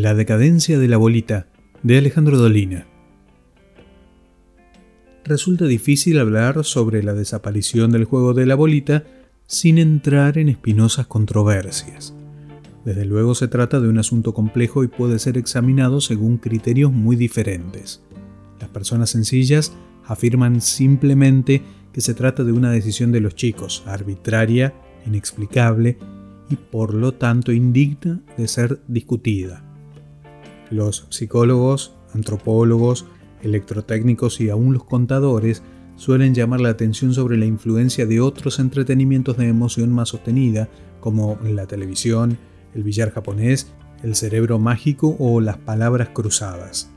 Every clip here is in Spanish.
La decadencia de la bolita, de Alejandro Dolina. Resulta difícil hablar sobre la desaparición del juego de la bolita sin entrar en espinosas controversias. Desde luego se trata de un asunto complejo y puede ser examinado según criterios muy diferentes. Las personas sencillas afirman simplemente que se trata de una decisión de los chicos, arbitraria, inexplicable y por lo tanto indigna de ser discutida. Los psicólogos, antropólogos, electrotécnicos y aún los contadores suelen llamar la atención sobre la influencia de otros entretenimientos de emoción más sostenida, como la televisión, el billar japonés, el cerebro mágico o las palabras cruzadas.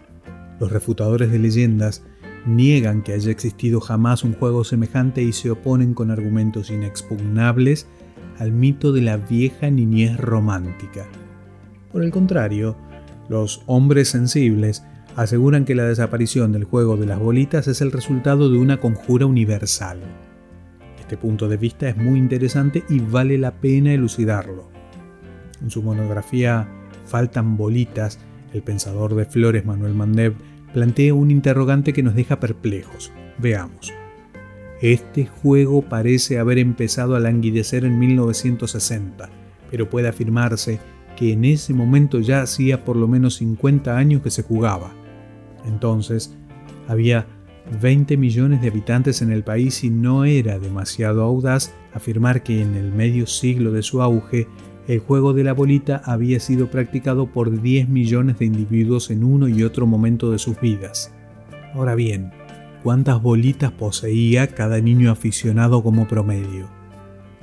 Los refutadores de leyendas niegan que haya existido jamás un juego semejante y se oponen con argumentos inexpugnables al mito de la vieja niñez romántica. Por el contrario, los hombres sensibles aseguran que la desaparición del juego de las bolitas es el resultado de una conjura universal. Este punto de vista es muy interesante y vale la pena elucidarlo. En su monografía Faltan bolitas, el pensador de Flores Manuel Mandev plantea un interrogante que nos deja perplejos. Veamos. Este juego parece haber empezado a languidecer en 1960, pero puede afirmarse que en ese momento ya hacía por lo menos 50 años que se jugaba. Entonces, había 20 millones de habitantes en el país y no era demasiado audaz afirmar que en el medio siglo de su auge el juego de la bolita había sido practicado por 10 millones de individuos en uno y otro momento de sus vidas. Ahora bien, ¿cuántas bolitas poseía cada niño aficionado como promedio?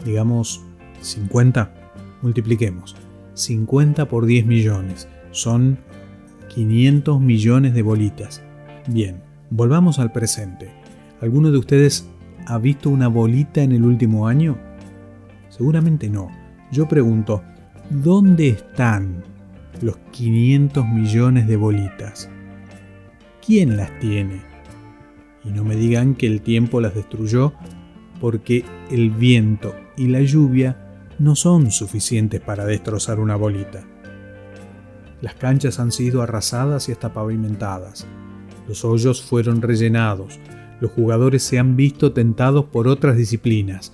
Digamos 50. Multipliquemos. 50 por 10 millones. Son 500 millones de bolitas. Bien, volvamos al presente. ¿Alguno de ustedes ha visto una bolita en el último año? Seguramente no yo pregunto, ¿dónde están los 500 millones de bolitas? ¿Quién las tiene? Y no me digan que el tiempo las destruyó porque el viento y la lluvia no son suficientes para destrozar una bolita. Las canchas han sido arrasadas y hasta pavimentadas. Los hoyos fueron rellenados. Los jugadores se han visto tentados por otras disciplinas.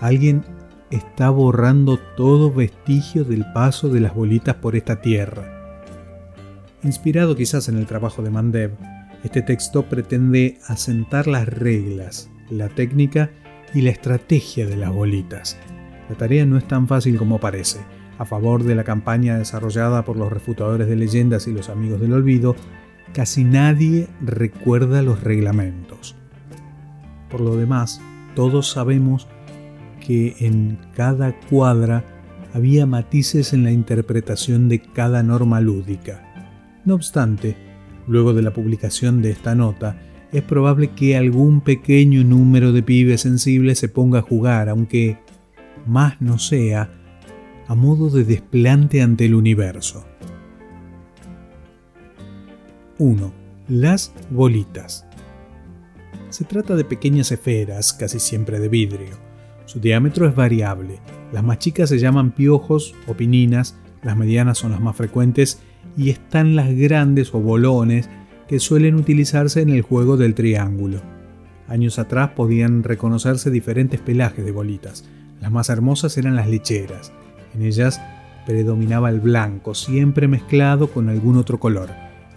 Alguien está borrando todo vestigio del paso de las bolitas por esta tierra. Inspirado quizás en el trabajo de Mandev, este texto pretende asentar las reglas, la técnica y la estrategia de las bolitas. La tarea no es tan fácil como parece. A favor de la campaña desarrollada por los refutadores de leyendas y los amigos del olvido, casi nadie recuerda los reglamentos. Por lo demás, todos sabemos que en cada cuadra había matices en la interpretación de cada norma lúdica. No obstante, luego de la publicación de esta nota, es probable que algún pequeño número de pibes sensibles se ponga a jugar, aunque más no sea, a modo de desplante ante el universo. 1. Las bolitas. Se trata de pequeñas esferas, casi siempre de vidrio su diámetro es variable. Las más chicas se llaman piojos o pininas, las medianas son las más frecuentes y están las grandes o bolones que suelen utilizarse en el juego del triángulo. Años atrás podían reconocerse diferentes pelajes de bolitas. Las más hermosas eran las lecheras. En ellas predominaba el blanco, siempre mezclado con algún otro color.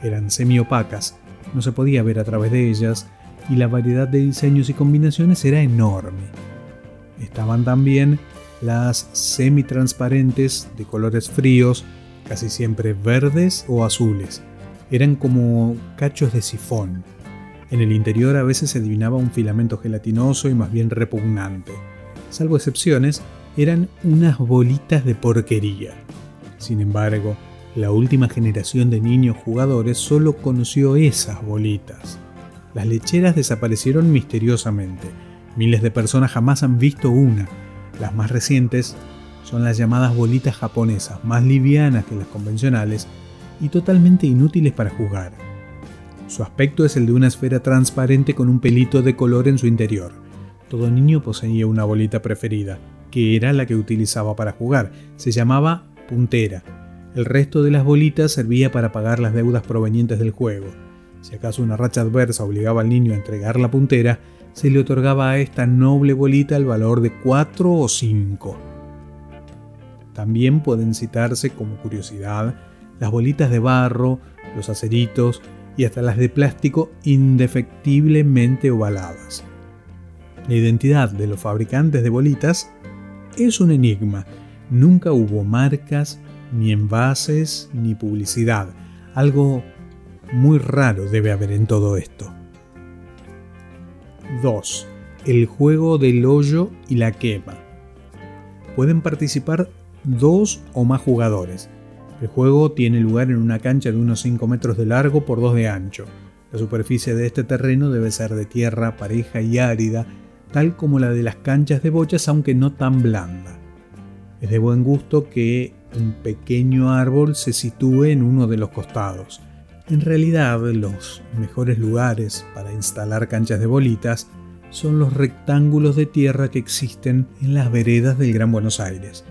Eran semiopacas, no se podía ver a través de ellas y la variedad de diseños y combinaciones era enorme. Estaban también las semitransparentes de colores fríos, casi siempre verdes o azules. Eran como cachos de sifón. En el interior a veces se adivinaba un filamento gelatinoso y más bien repugnante. Salvo excepciones, eran unas bolitas de porquería. Sin embargo, la última generación de niños jugadores solo conoció esas bolitas. Las lecheras desaparecieron misteriosamente Miles de personas jamás han visto una. Las más recientes son las llamadas bolitas japonesas, más livianas que las convencionales y totalmente inútiles para jugar. Su aspecto es el de una esfera transparente con un pelito de color en su interior. Todo niño poseía una bolita preferida, que era la que utilizaba para jugar. Se llamaba puntera. El resto de las bolitas servía para pagar las deudas provenientes del juego. Si acaso una racha adversa obligaba al niño a entregar la puntera, se le otorgaba a esta noble bolita el valor de 4 o 5. También pueden citarse como curiosidad las bolitas de barro, los aceritos y hasta las de plástico indefectiblemente ovaladas. La identidad de los fabricantes de bolitas es un enigma. Nunca hubo marcas, ni envases, ni publicidad. Algo muy raro debe haber en todo esto. 2. El juego del hoyo y la quema. Pueden participar dos o más jugadores. El juego tiene lugar en una cancha de unos 5 metros de largo por 2 de ancho. La superficie de este terreno debe ser de tierra pareja y árida, tal como la de las canchas de bochas, aunque no tan blanda. Es de buen gusto que un pequeño árbol se sitúe en uno de los costados. En realidad, los mejores lugares para instalar canchas de bolitas son los rectángulos de tierra que existen en las veredas del Gran Buenos Aires.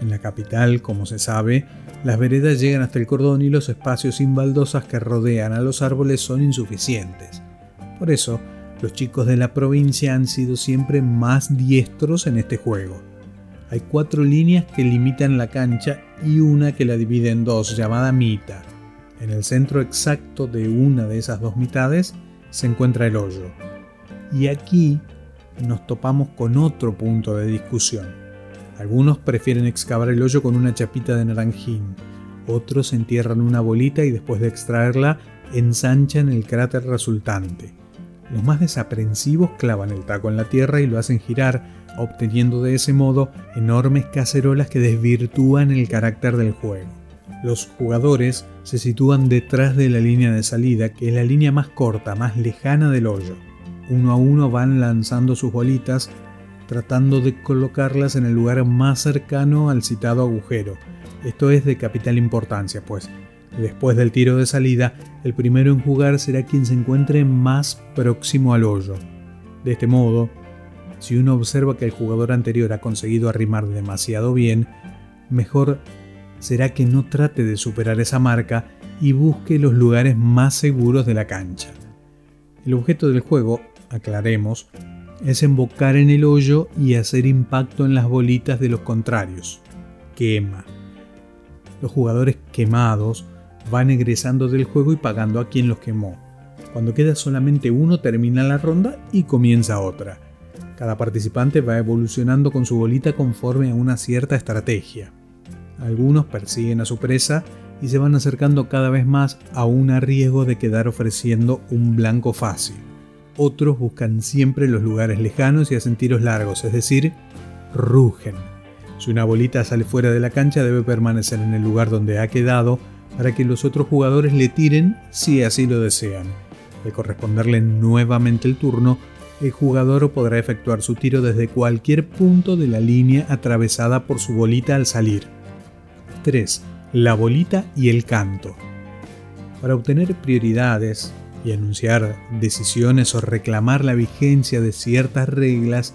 En la capital, como se sabe, las veredas llegan hasta el cordón y los espacios sin baldosas que rodean a los árboles son insuficientes. Por eso, los chicos de la provincia han sido siempre más diestros en este juego. Hay cuatro líneas que limitan la cancha y una que la divide en dos, llamada mitad. En el centro exacto de una de esas dos mitades se encuentra el hoyo. Y aquí nos topamos con otro punto de discusión. Algunos prefieren excavar el hoyo con una chapita de naranjín, otros entierran una bolita y después de extraerla ensanchan el cráter resultante. Los más desaprensivos clavan el taco en la tierra y lo hacen girar obteniendo de ese modo enormes cacerolas que desvirtúan el carácter del juego. Los jugadores se sitúan detrás de la línea de salida, que es la línea más corta, más lejana del hoyo. Uno a uno van lanzando sus bolitas, tratando de colocarlas en el lugar más cercano al citado agujero. Esto es de capital importancia, pues después del tiro de salida, el primero en jugar será quien se encuentre más próximo al hoyo. De este modo, si uno observa que el jugador anterior ha conseguido arrimar demasiado bien, mejor será que no trate de superar esa marca y busque los lugares más seguros de la cancha. El objeto del juego, aclaremos, es embocar en el hoyo y hacer impacto en las bolitas de los contrarios. Quema. Los jugadores quemados van egresando del juego y pagando a quien los quemó. Cuando queda solamente uno termina la ronda y comienza otra. Cada participante va evolucionando con su bolita conforme a una cierta estrategia. Algunos persiguen a su presa y se van acercando cada vez más a un riesgo de quedar ofreciendo un blanco fácil. Otros buscan siempre los lugares lejanos y hacen tiros largos, es decir, rugen. Si una bolita sale fuera de la cancha debe permanecer en el lugar donde ha quedado para que los otros jugadores le tiren si así lo desean. Al corresponderle nuevamente el turno, el jugador podrá efectuar su tiro desde cualquier punto de la línea atravesada por su bolita al salir. 3. La bolita y el canto. Para obtener prioridades y anunciar decisiones o reclamar la vigencia de ciertas reglas,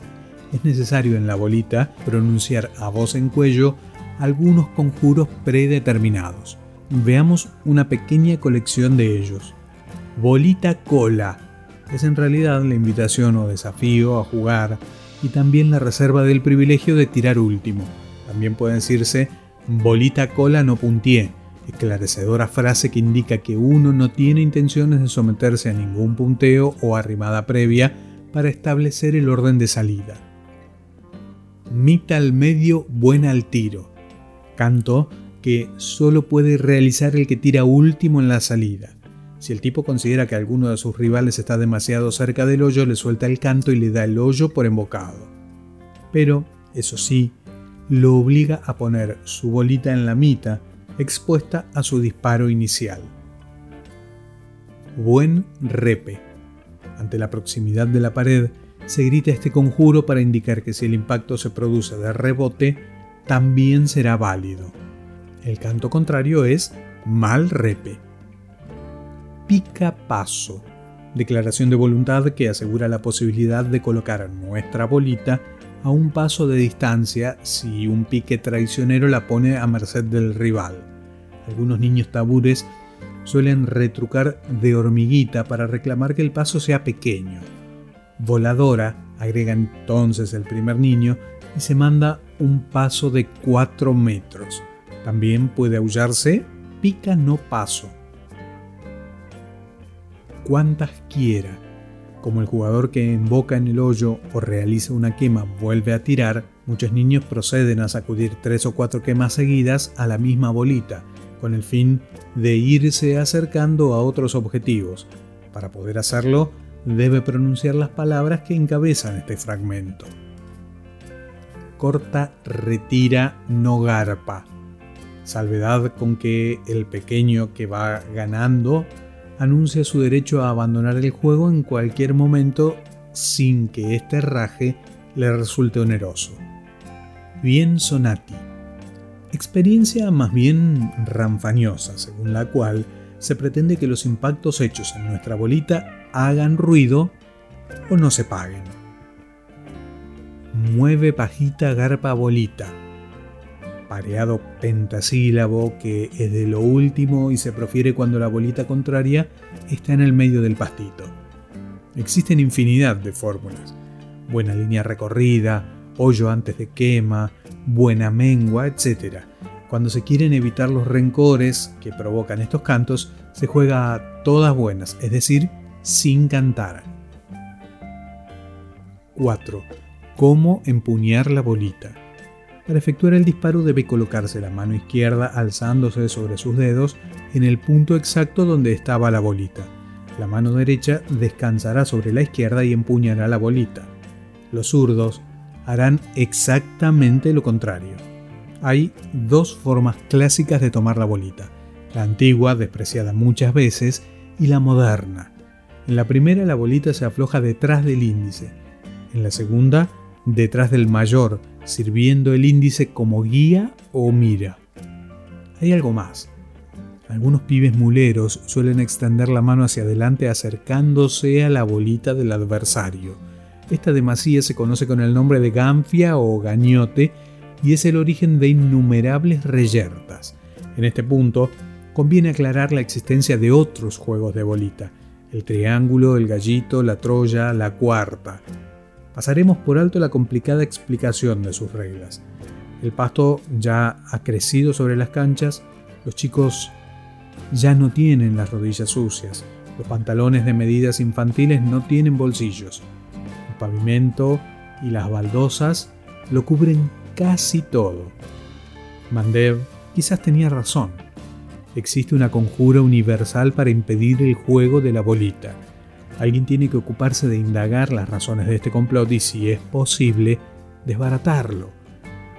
es necesario en la bolita pronunciar a voz en cuello algunos conjuros predeterminados. Veamos una pequeña colección de ellos. Bolita cola es en realidad la invitación o desafío a jugar y también la reserva del privilegio de tirar último. También puede decirse bolita cola no puntié, esclarecedora frase que indica que uno no tiene intenciones de someterse a ningún punteo o arrimada previa para establecer el orden de salida. Mita al medio, buena al tiro. Canto que solo puede realizar el que tira último en la salida. Si el tipo considera que alguno de sus rivales está demasiado cerca del hoyo, le suelta el canto y le da el hoyo por embocado. Pero, eso sí, lo obliga a poner su bolita en la mitad, expuesta a su disparo inicial. Buen repe. Ante la proximidad de la pared, se grita este conjuro para indicar que si el impacto se produce de rebote, también será válido. El canto contrario es mal repe pica paso, declaración de voluntad que asegura la posibilidad de colocar nuestra bolita a un paso de distancia si un pique traicionero la pone a merced del rival. Algunos niños tabures suelen retrucar de hormiguita para reclamar que el paso sea pequeño. Voladora, agrega entonces el primer niño, y se manda un paso de 4 metros. También puede aullarse pica no paso. Cuantas quiera. Como el jugador que emboca en el hoyo o realiza una quema vuelve a tirar, muchos niños proceden a sacudir tres o cuatro quemas seguidas a la misma bolita, con el fin de irse acercando a otros objetivos. Para poder hacerlo, debe pronunciar las palabras que encabezan este fragmento. Corta, retira, no garpa. Salvedad con que el pequeño que va ganando anuncia su derecho a abandonar el juego en cualquier momento sin que este raje le resulte oneroso. Bien Sonati. Experiencia más bien ranfañosa, según la cual se pretende que los impactos hechos en nuestra bolita hagan ruido o no se paguen. Mueve pajita garpa bolita. Pareado pentasílabo que es de lo último y se profiere cuando la bolita contraria está en el medio del pastito. Existen infinidad de fórmulas. Buena línea recorrida, hoyo antes de quema, buena mengua, etc. Cuando se quieren evitar los rencores que provocan estos cantos, se juega a todas buenas, es decir, sin cantar. 4. Cómo empuñar la bolita. Para efectuar el disparo debe colocarse la mano izquierda alzándose sobre sus dedos en el punto exacto donde estaba la bolita. La mano derecha descansará sobre la izquierda y empuñará la bolita. Los zurdos harán exactamente lo contrario. Hay dos formas clásicas de tomar la bolita, la antigua, despreciada muchas veces, y la moderna. En la primera la bolita se afloja detrás del índice, en la segunda detrás del mayor, sirviendo el índice como guía o mira. Hay algo más. Algunos pibes muleros suelen extender la mano hacia adelante acercándose a la bolita del adversario. Esta demasía se conoce con el nombre de ganfia o gañote y es el origen de innumerables reyertas. En este punto, conviene aclarar la existencia de otros juegos de bolita, el triángulo, el gallito, la troya, la cuarta. Pasaremos por alto la complicada explicación de sus reglas. El pasto ya ha crecido sobre las canchas, los chicos ya no tienen las rodillas sucias, los pantalones de medidas infantiles no tienen bolsillos, el pavimento y las baldosas lo cubren casi todo. Mandev quizás tenía razón. Existe una conjura universal para impedir el juego de la bolita. Alguien tiene que ocuparse de indagar las razones de este complot y, si es posible, desbaratarlo.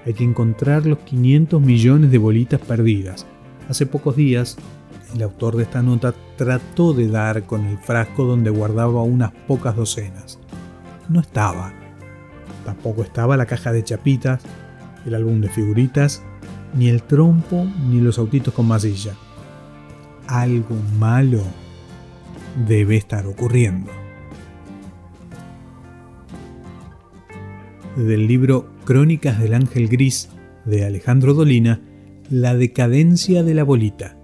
Hay que encontrar los 500 millones de bolitas perdidas. Hace pocos días, el autor de esta nota trató de dar con el frasco donde guardaba unas pocas docenas. No estaba. Tampoco estaba la caja de chapitas, el álbum de figuritas, ni el trompo, ni los autitos con masilla. Algo malo debe estar ocurriendo. Del libro Crónicas del Ángel Gris de Alejandro Dolina, La decadencia de la bolita